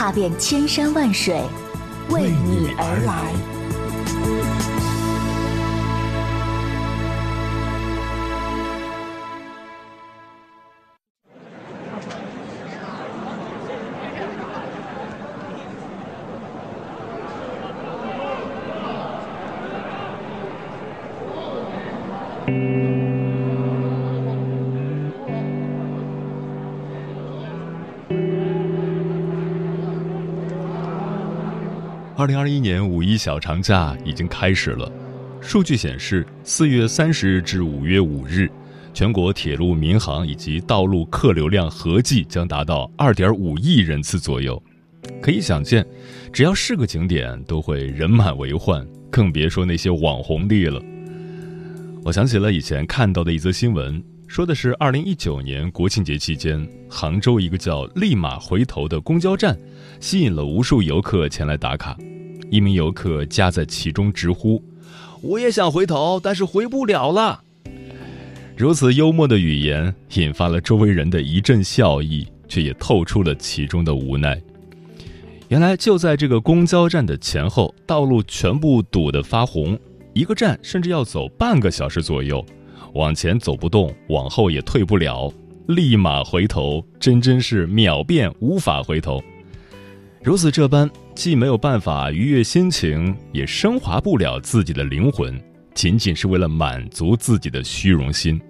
踏遍千山万水，为你而来。二零二一年五一小长假已经开始了，数据显示，四月三十日至五月五日，全国铁路、民航以及道路客流量合计将达到二点五亿人次左右。可以想见，只要是个景点，都会人满为患，更别说那些网红地了。我想起了以前看到的一则新闻，说的是二零一九年国庆节期间，杭州一个叫“立马回头”的公交站，吸引了无数游客前来打卡。一名游客夹在其中直呼：“我也想回头，但是回不了了。”如此幽默的语言引发了周围人的一阵笑意，却也透出了其中的无奈。原来就在这个公交站的前后，道路全部堵得发红，一个站甚至要走半个小时左右，往前走不动，往后也退不了，立马回头，真真是秒变无法回头。如此这般，既没有办法愉悦心情，也升华不了自己的灵魂，仅仅是为了满足自己的虚荣心。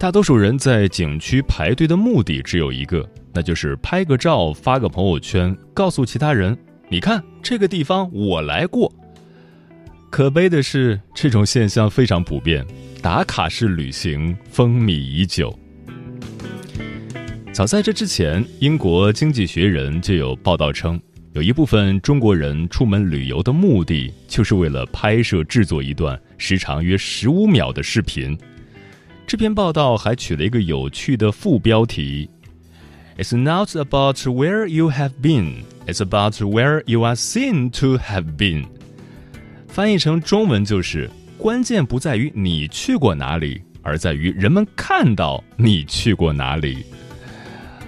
大多数人在景区排队的目的只有一个，那就是拍个照发个朋友圈，告诉其他人：“你看这个地方我来过。”可悲的是，这种现象非常普遍，打卡式旅行风靡已久。早在这之前，英国《经济学人》就有报道称，有一部分中国人出门旅游的目的，就是为了拍摄制作一段时长约十五秒的视频。这篇报道还取了一个有趣的副标题：“It's not about where you have been, it's about where you are seen to have been。”翻译成中文就是：“关键不在于你去过哪里，而在于人们看到你去过哪里。”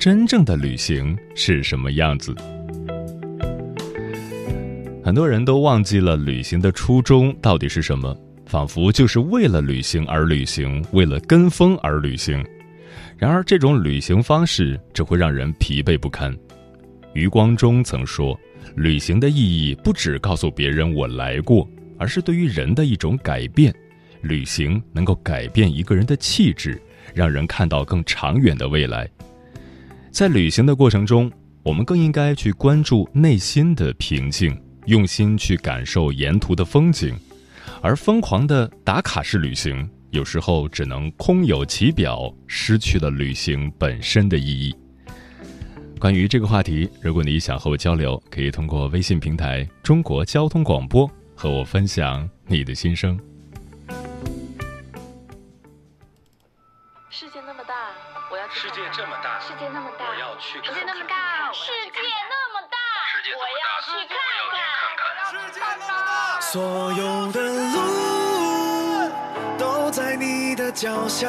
真正的旅行是什么样子？很多人都忘记了旅行的初衷到底是什么，仿佛就是为了旅行而旅行，为了跟风而旅行。然而，这种旅行方式只会让人疲惫不堪。余光中曾说：“旅行的意义不只告诉别人我来过，而是对于人的一种改变。旅行能够改变一个人的气质，让人看到更长远的未来。”在旅行的过程中，我们更应该去关注内心的平静，用心去感受沿途的风景，而疯狂的打卡式旅行，有时候只能空有其表，失去了旅行本身的意义。关于这个话题，如果你想和我交流，可以通过微信平台“中国交通广播”和我分享你的心声。世界那么大，我要去世界看看这么大，世界那么大，我要去看看世界那么大，世界那么大，世界这么大，我要去看我要去看看。所有的路都在你的脚下，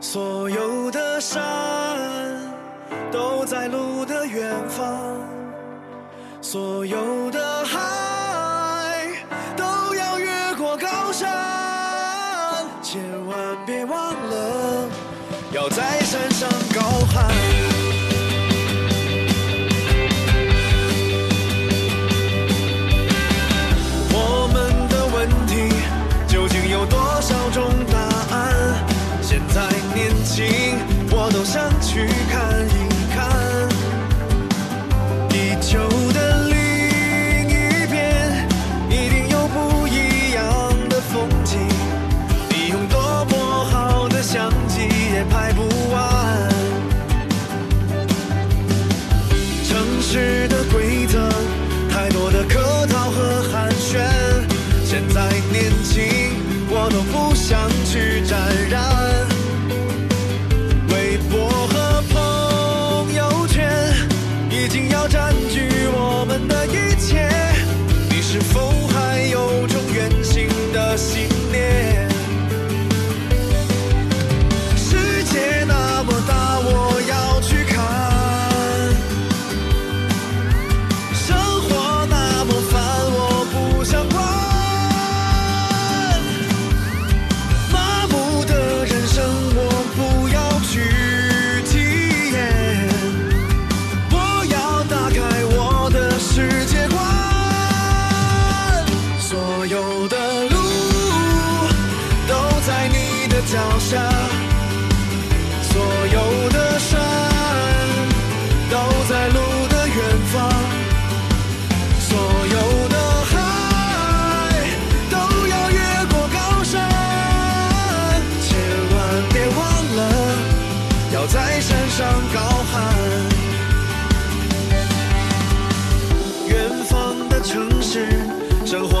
所有的山都在路的远方，所有的海浩瀚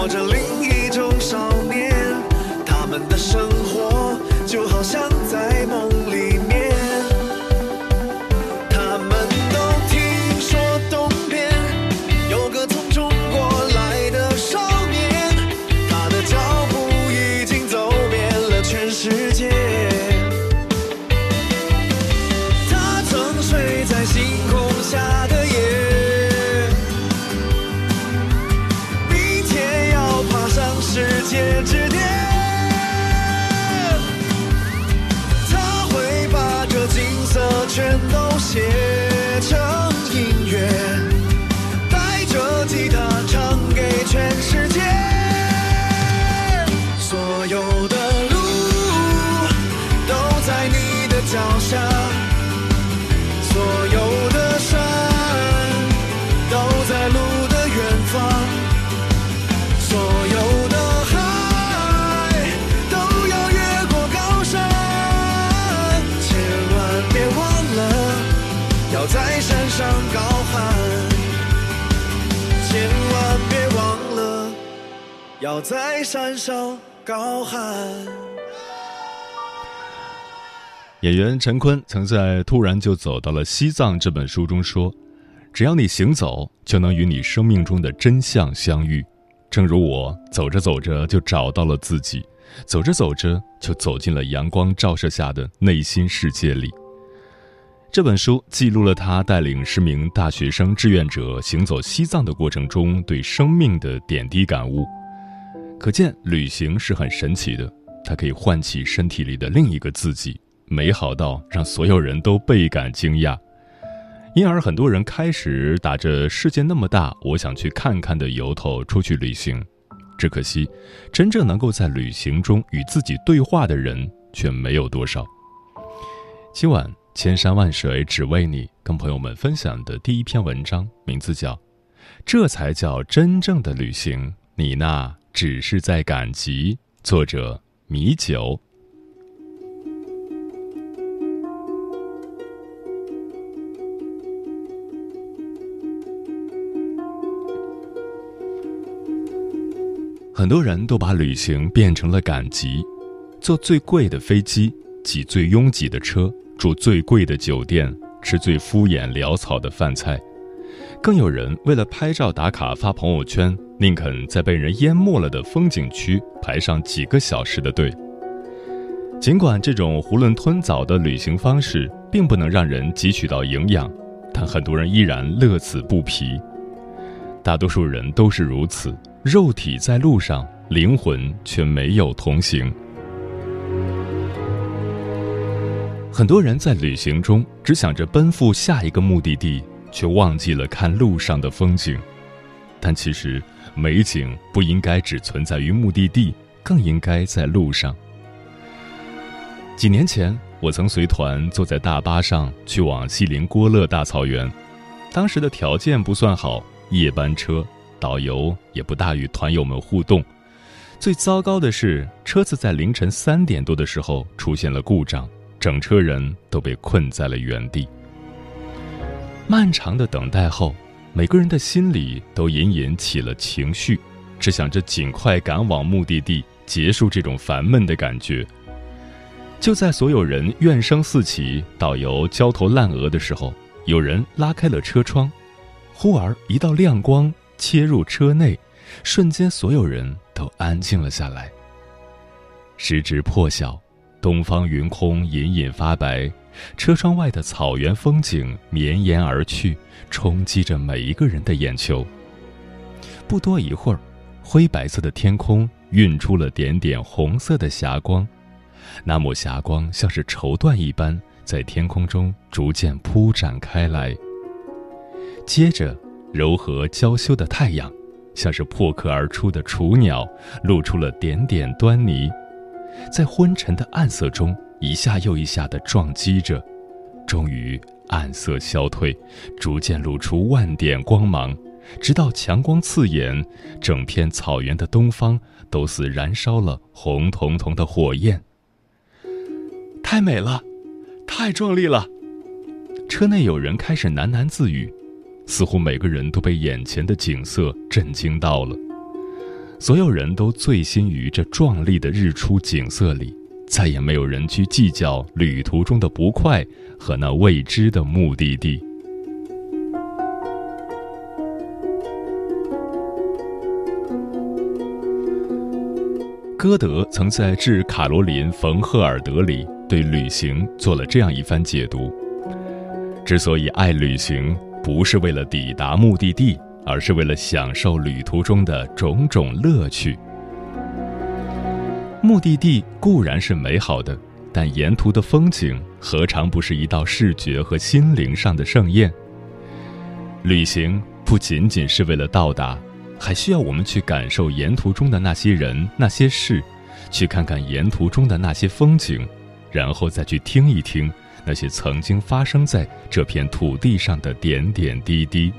着另要在山上高喊。演员陈坤曾在《突然就走到了西藏》这本书中说：“只要你行走，就能与你生命中的真相相遇。正如我走着走着就找到了自己，走着走着就走进了阳光照射下的内心世界里。”这本书记录了他带领十名大学生志愿者行走西藏的过程中对生命的点滴感悟。可见，旅行是很神奇的，它可以唤起身体里的另一个自己。美好到让所有人都倍感惊讶，因而很多人开始打着“世界那么大，我想去看看”的由头出去旅行。只可惜，真正能够在旅行中与自己对话的人却没有多少。今晚千山万水只为你，跟朋友们分享的第一篇文章，名字叫《这才叫真正的旅行》，你那只是在赶集。作者：米酒。很多人都把旅行变成了赶集，坐最贵的飞机，挤最拥挤的车，住最贵的酒店，吃最敷衍潦草的饭菜。更有人为了拍照打卡发朋友圈，宁肯在被人淹没了的风景区排上几个小时的队。尽管这种囫囵吞枣的旅行方式并不能让人汲取到营养，但很多人依然乐此不疲。大多数人都是如此。肉体在路上，灵魂却没有同行。很多人在旅行中只想着奔赴下一个目的地，却忘记了看路上的风景。但其实，美景不应该只存在于目的地，更应该在路上。几年前，我曾随团坐在大巴上去往锡林郭勒大草原，当时的条件不算好，夜班车。导游也不大与团友们互动，最糟糕的是，车子在凌晨三点多的时候出现了故障，整车人都被困在了原地。漫长的等待后，每个人的心里都隐隐起了情绪，只想着尽快赶往目的地，结束这种烦闷的感觉。就在所有人怨声四起、导游焦头烂额的时候，有人拉开了车窗。忽而一道亮光切入车内，瞬间所有人都安静了下来。时值破晓，东方云空隐隐发白，车窗外的草原风景绵延而去，冲击着每一个人的眼球。不多一会儿，灰白色的天空晕出了点点红色的霞光，那抹霞光像是绸缎一般，在天空中逐渐铺展开来。接着，柔和娇羞的太阳，像是破壳而出的雏鸟，露出了点点端倪。在昏沉的暗色中，一下又一下地撞击着，终于暗色消退，逐渐露出万点光芒，直到强光刺眼，整片草原的东方都似燃烧了红彤彤的火焰。太美了，太壮丽了！车内有人开始喃喃自语，似乎每个人都被眼前的景色震惊到了。所有人都醉心于这壮丽的日出景色里，再也没有人去计较旅途中的不快和那未知的目的地。歌德曾在《致卡罗琳·冯·赫尔德》里对旅行做了这样一番解读：之所以爱旅行，不是为了抵达目的地。而是为了享受旅途中的种种乐趣。目的地固然是美好的，但沿途的风景何尝不是一道视觉和心灵上的盛宴？旅行不仅仅是为了到达，还需要我们去感受沿途中的那些人、那些事，去看看沿途中的那些风景，然后再去听一听那些曾经发生在这片土地上的点点滴滴。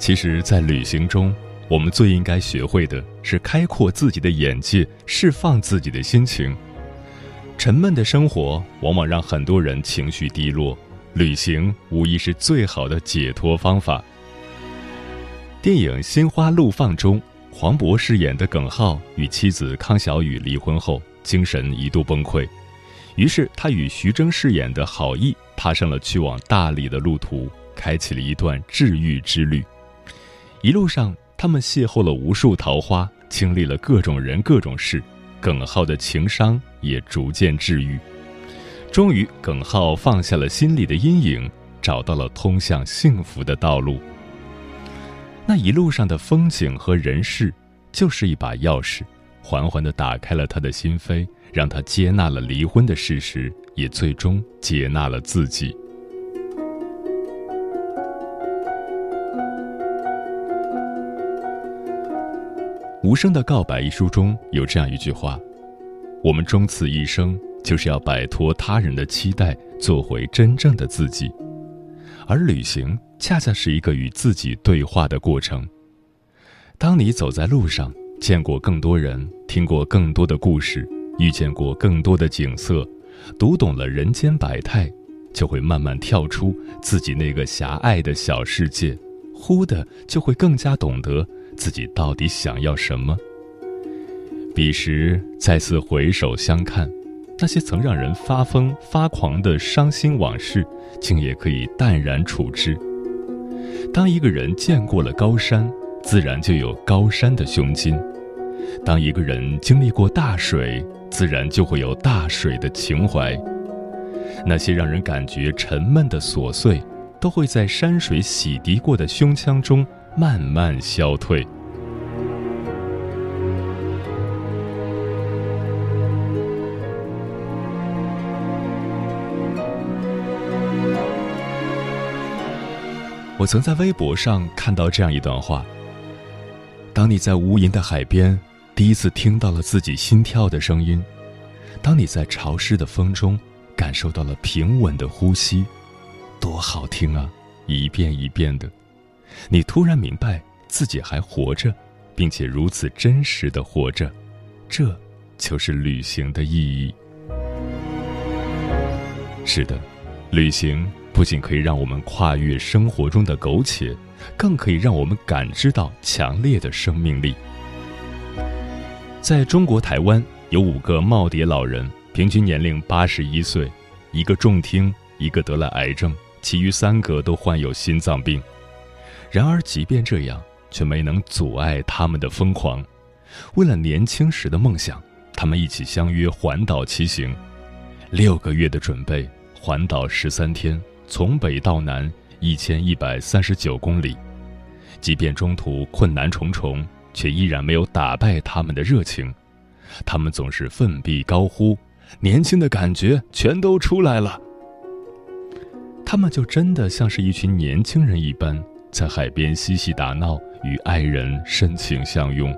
其实，在旅行中，我们最应该学会的是开阔自己的眼界，释放自己的心情。沉闷的生活往往让很多人情绪低落，旅行无疑是最好的解脱方法。电影《心花怒放》中，黄渤饰演的耿浩与妻子康小雨离婚后，精神一度崩溃，于是他与徐峥饰演的郝毅踏上了去往大理的路途，开启了一段治愈之旅。一路上，他们邂逅了无数桃花，经历了各种人、各种事，耿浩的情伤也逐渐治愈。终于，耿浩放下了心里的阴影，找到了通向幸福的道路。那一路上的风景和人事，就是一把钥匙，缓缓地打开了他的心扉，让他接纳了离婚的事实，也最终接纳了自己。《无声的告白》一书中有这样一句话：“我们终此一生，就是要摆脱他人的期待，做回真正的自己。而旅行恰恰是一个与自己对话的过程。当你走在路上，见过更多人，听过更多的故事，遇见过更多的景色，读懂了人间百态，就会慢慢跳出自己那个狭隘的小世界，忽的就会更加懂得。”自己到底想要什么？彼时再次回首相看，那些曾让人发疯发狂的伤心往事，竟也可以淡然处之。当一个人见过了高山，自然就有高山的胸襟；当一个人经历过大水，自然就会有大水的情怀。那些让人感觉沉闷的琐碎，都会在山水洗涤过的胸腔中。慢慢消退。我曾在微博上看到这样一段话：当你在无垠的海边第一次听到了自己心跳的声音，当你在潮湿的风中感受到了平稳的呼吸，多好听啊！一遍一遍的。你突然明白自己还活着，并且如此真实的活着，这就是旅行的意义。是的，旅行不仅可以让我们跨越生活中的苟且，更可以让我们感知到强烈的生命力。在中国台湾，有五个耄耋老人，平均年龄八十一岁，一个重听，一个得了癌症，其余三个都患有心脏病。然而，即便这样，却没能阻碍他们的疯狂。为了年轻时的梦想，他们一起相约环岛骑行，六个月的准备，环岛十三天，从北到南一千一百三十九公里。即便中途困难重重，却依然没有打败他们的热情。他们总是奋臂高呼：“年轻的感觉全都出来了。”他们就真的像是一群年轻人一般，在海边嬉戏打闹，与爱人深情相拥。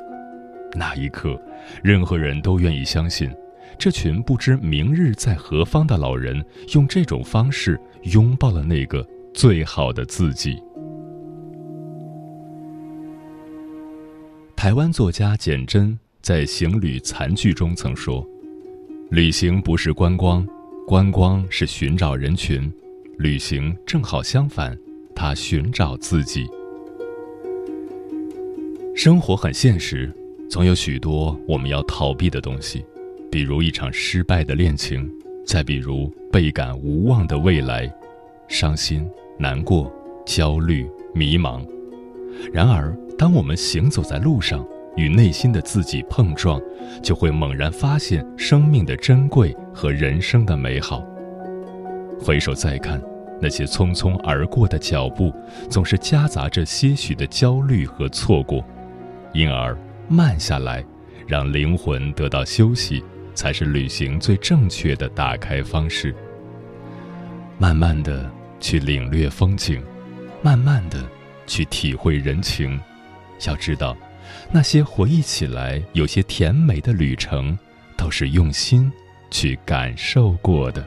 那一刻，任何人都愿意相信，这群不知明日在何方的老人，用这种方式拥抱了那个最好的自己。台湾作家简真在《行旅残句》中曾说：“旅行不是观光，观光是寻找人群，旅行正好相反，他寻找自己。生活很现实，总有许多我们要逃避的东西，比如一场失败的恋情，再比如倍感无望的未来，伤心、难过、焦虑、迷茫。然而。”当我们行走在路上，与内心的自己碰撞，就会猛然发现生命的珍贵和人生的美好。回首再看，那些匆匆而过的脚步，总是夹杂着些许的焦虑和错过，因而慢下来，让灵魂得到休息，才是旅行最正确的打开方式。慢慢的去领略风景，慢慢的去体会人情。要知道，那些回忆起来有些甜美的旅程，都是用心去感受过的。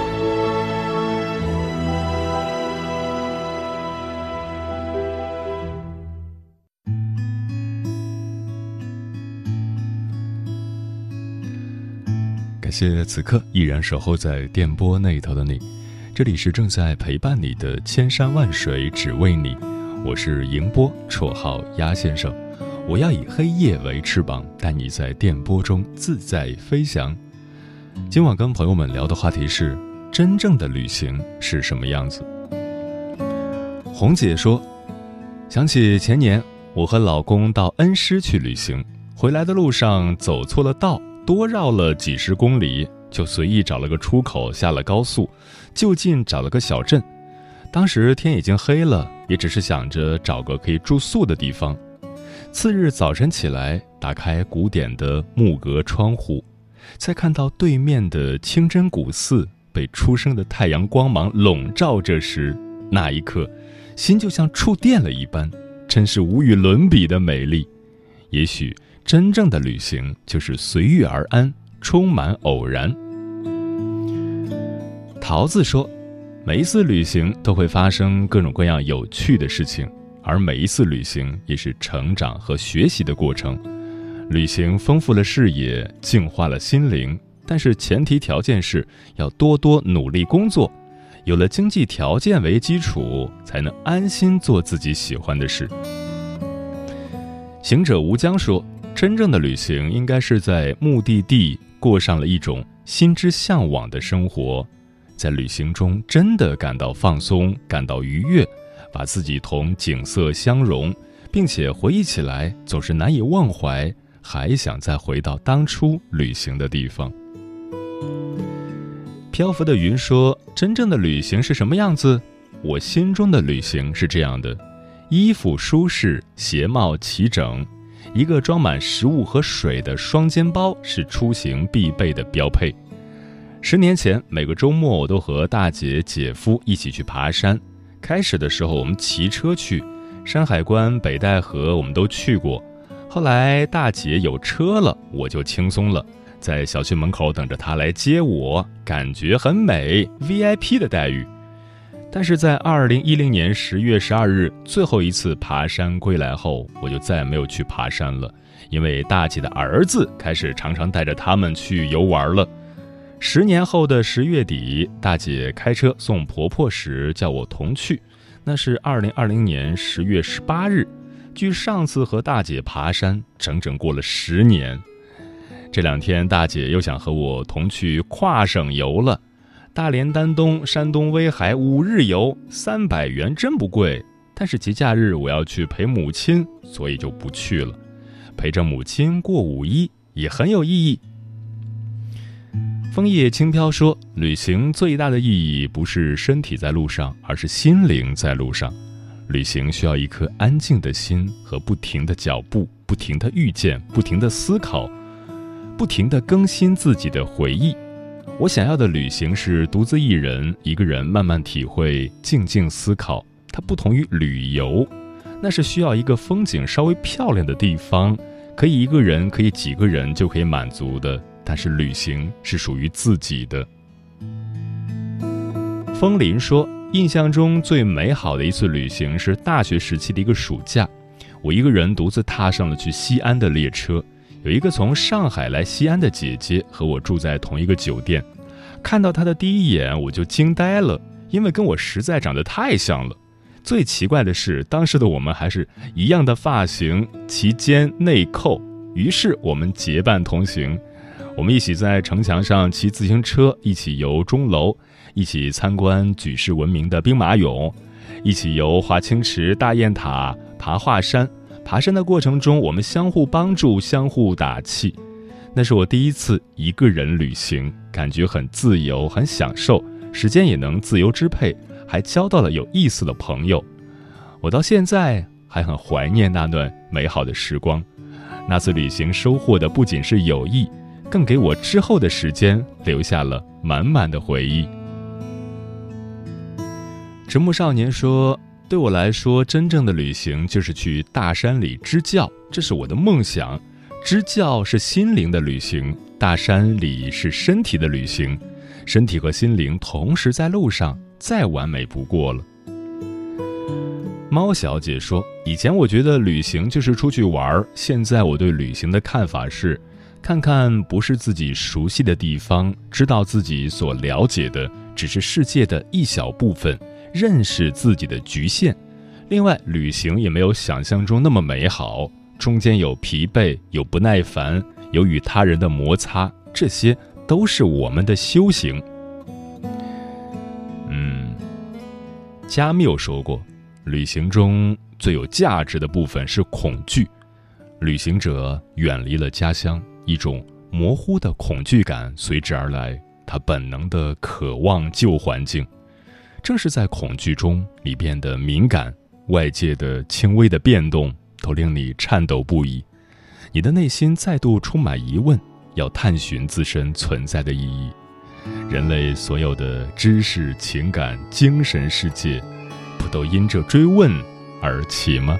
谢此刻依然守候在电波那头的你，这里是正在陪伴你的千山万水只为你，我是迎波，绰号鸭先生。我要以黑夜为翅膀，带你在电波中自在飞翔。今晚跟朋友们聊的话题是：真正的旅行是什么样子？红姐说，想起前年我和老公到恩施去旅行，回来的路上走错了道。多绕了几十公里，就随意找了个出口下了高速，就近找了个小镇。当时天已经黑了，也只是想着找个可以住宿的地方。次日早晨起来，打开古典的木格窗户，在看到对面的清真古寺被初升的太阳光芒笼罩着时，那一刻，心就像触电了一般，真是无与伦比的美丽。也许。真正的旅行就是随遇而安，充满偶然。桃子说：“每一次旅行都会发生各种各样有趣的事情，而每一次旅行也是成长和学习的过程。旅行丰富了视野，净化了心灵，但是前提条件是要多多努力工作，有了经济条件为基础，才能安心做自己喜欢的事。”行者无疆说。真正的旅行应该是在目的地过上了一种心之向往的生活，在旅行中真的感到放松、感到愉悦，把自己同景色相融，并且回忆起来总是难以忘怀，还想再回到当初旅行的地方。漂浮的云说：“真正的旅行是什么样子？我心中的旅行是这样的：衣服舒适，鞋帽齐整。”一个装满食物和水的双肩包是出行必备的标配。十年前，每个周末我都和大姐、姐夫一起去爬山。开始的时候，我们骑车去山海关、北戴河，我们都去过。后来大姐有车了，我就轻松了，在小区门口等着她来接我，感觉很美，VIP 的待遇。但是在二零一零年十月十二日最后一次爬山归来后，我就再也没有去爬山了，因为大姐的儿子开始常常带着他们去游玩了。十年后的十月底，大姐开车送婆婆时叫我同去，那是二零二零年十月十八日。距上次和大姐爬山整整过了十年，这两天大姐又想和我同去跨省游了。大连丹东、山东威海五日游，三百元真不贵。但是节假日我要去陪母亲，所以就不去了。陪着母亲过五一也很有意义。枫叶轻飘说，旅行最大的意义不是身体在路上，而是心灵在路上。旅行需要一颗安静的心和不停的脚步，不停的遇见，不停的思考，不停的更新自己的回忆。我想要的旅行是独自一人，一个人慢慢体会，静静思考。它不同于旅游，那是需要一个风景稍微漂亮的地方，可以一个人，可以几个人就可以满足的。但是旅行是属于自己的。风林说。印象中最美好的一次旅行是大学时期的一个暑假，我一个人独自踏上了去西安的列车。有一个从上海来西安的姐姐和我住在同一个酒店，看到她的第一眼我就惊呆了，因为跟我实在长得太像了。最奇怪的是，当时的我们还是一样的发型，齐肩内扣。于是我们结伴同行，我们一起在城墙上骑自行车，一起游钟楼。一起参观举世闻名的兵马俑，一起游华清池、大雁塔、爬华山。爬山的过程中，我们相互帮助，相互打气。那是我第一次一个人旅行，感觉很自由，很享受，时间也能自由支配，还交到了有意思的朋友。我到现在还很怀念那段美好的时光。那次旅行收获的不仅是友谊，更给我之后的时间留下了满满的回忆。直木少年说：“对我来说，真正的旅行就是去大山里支教，这是我的梦想。支教是心灵的旅行，大山里是身体的旅行，身体和心灵同时在路上，再完美不过了。”猫小姐说：“以前我觉得旅行就是出去玩，现在我对旅行的看法是，看看不是自己熟悉的地方，知道自己所了解的只是世界的一小部分。”认识自己的局限，另外，旅行也没有想象中那么美好，中间有疲惫，有不耐烦，有与他人的摩擦，这些都是我们的修行。嗯，加缪说过，旅行中最有价值的部分是恐惧，旅行者远离了家乡，一种模糊的恐惧感随之而来，他本能的渴望旧环境。正是在恐惧中，你变得敏感，外界的轻微的变动都令你颤抖不已，你的内心再度充满疑问，要探寻自身存在的意义。人类所有的知识、情感、精神世界，不都因这追问而起吗？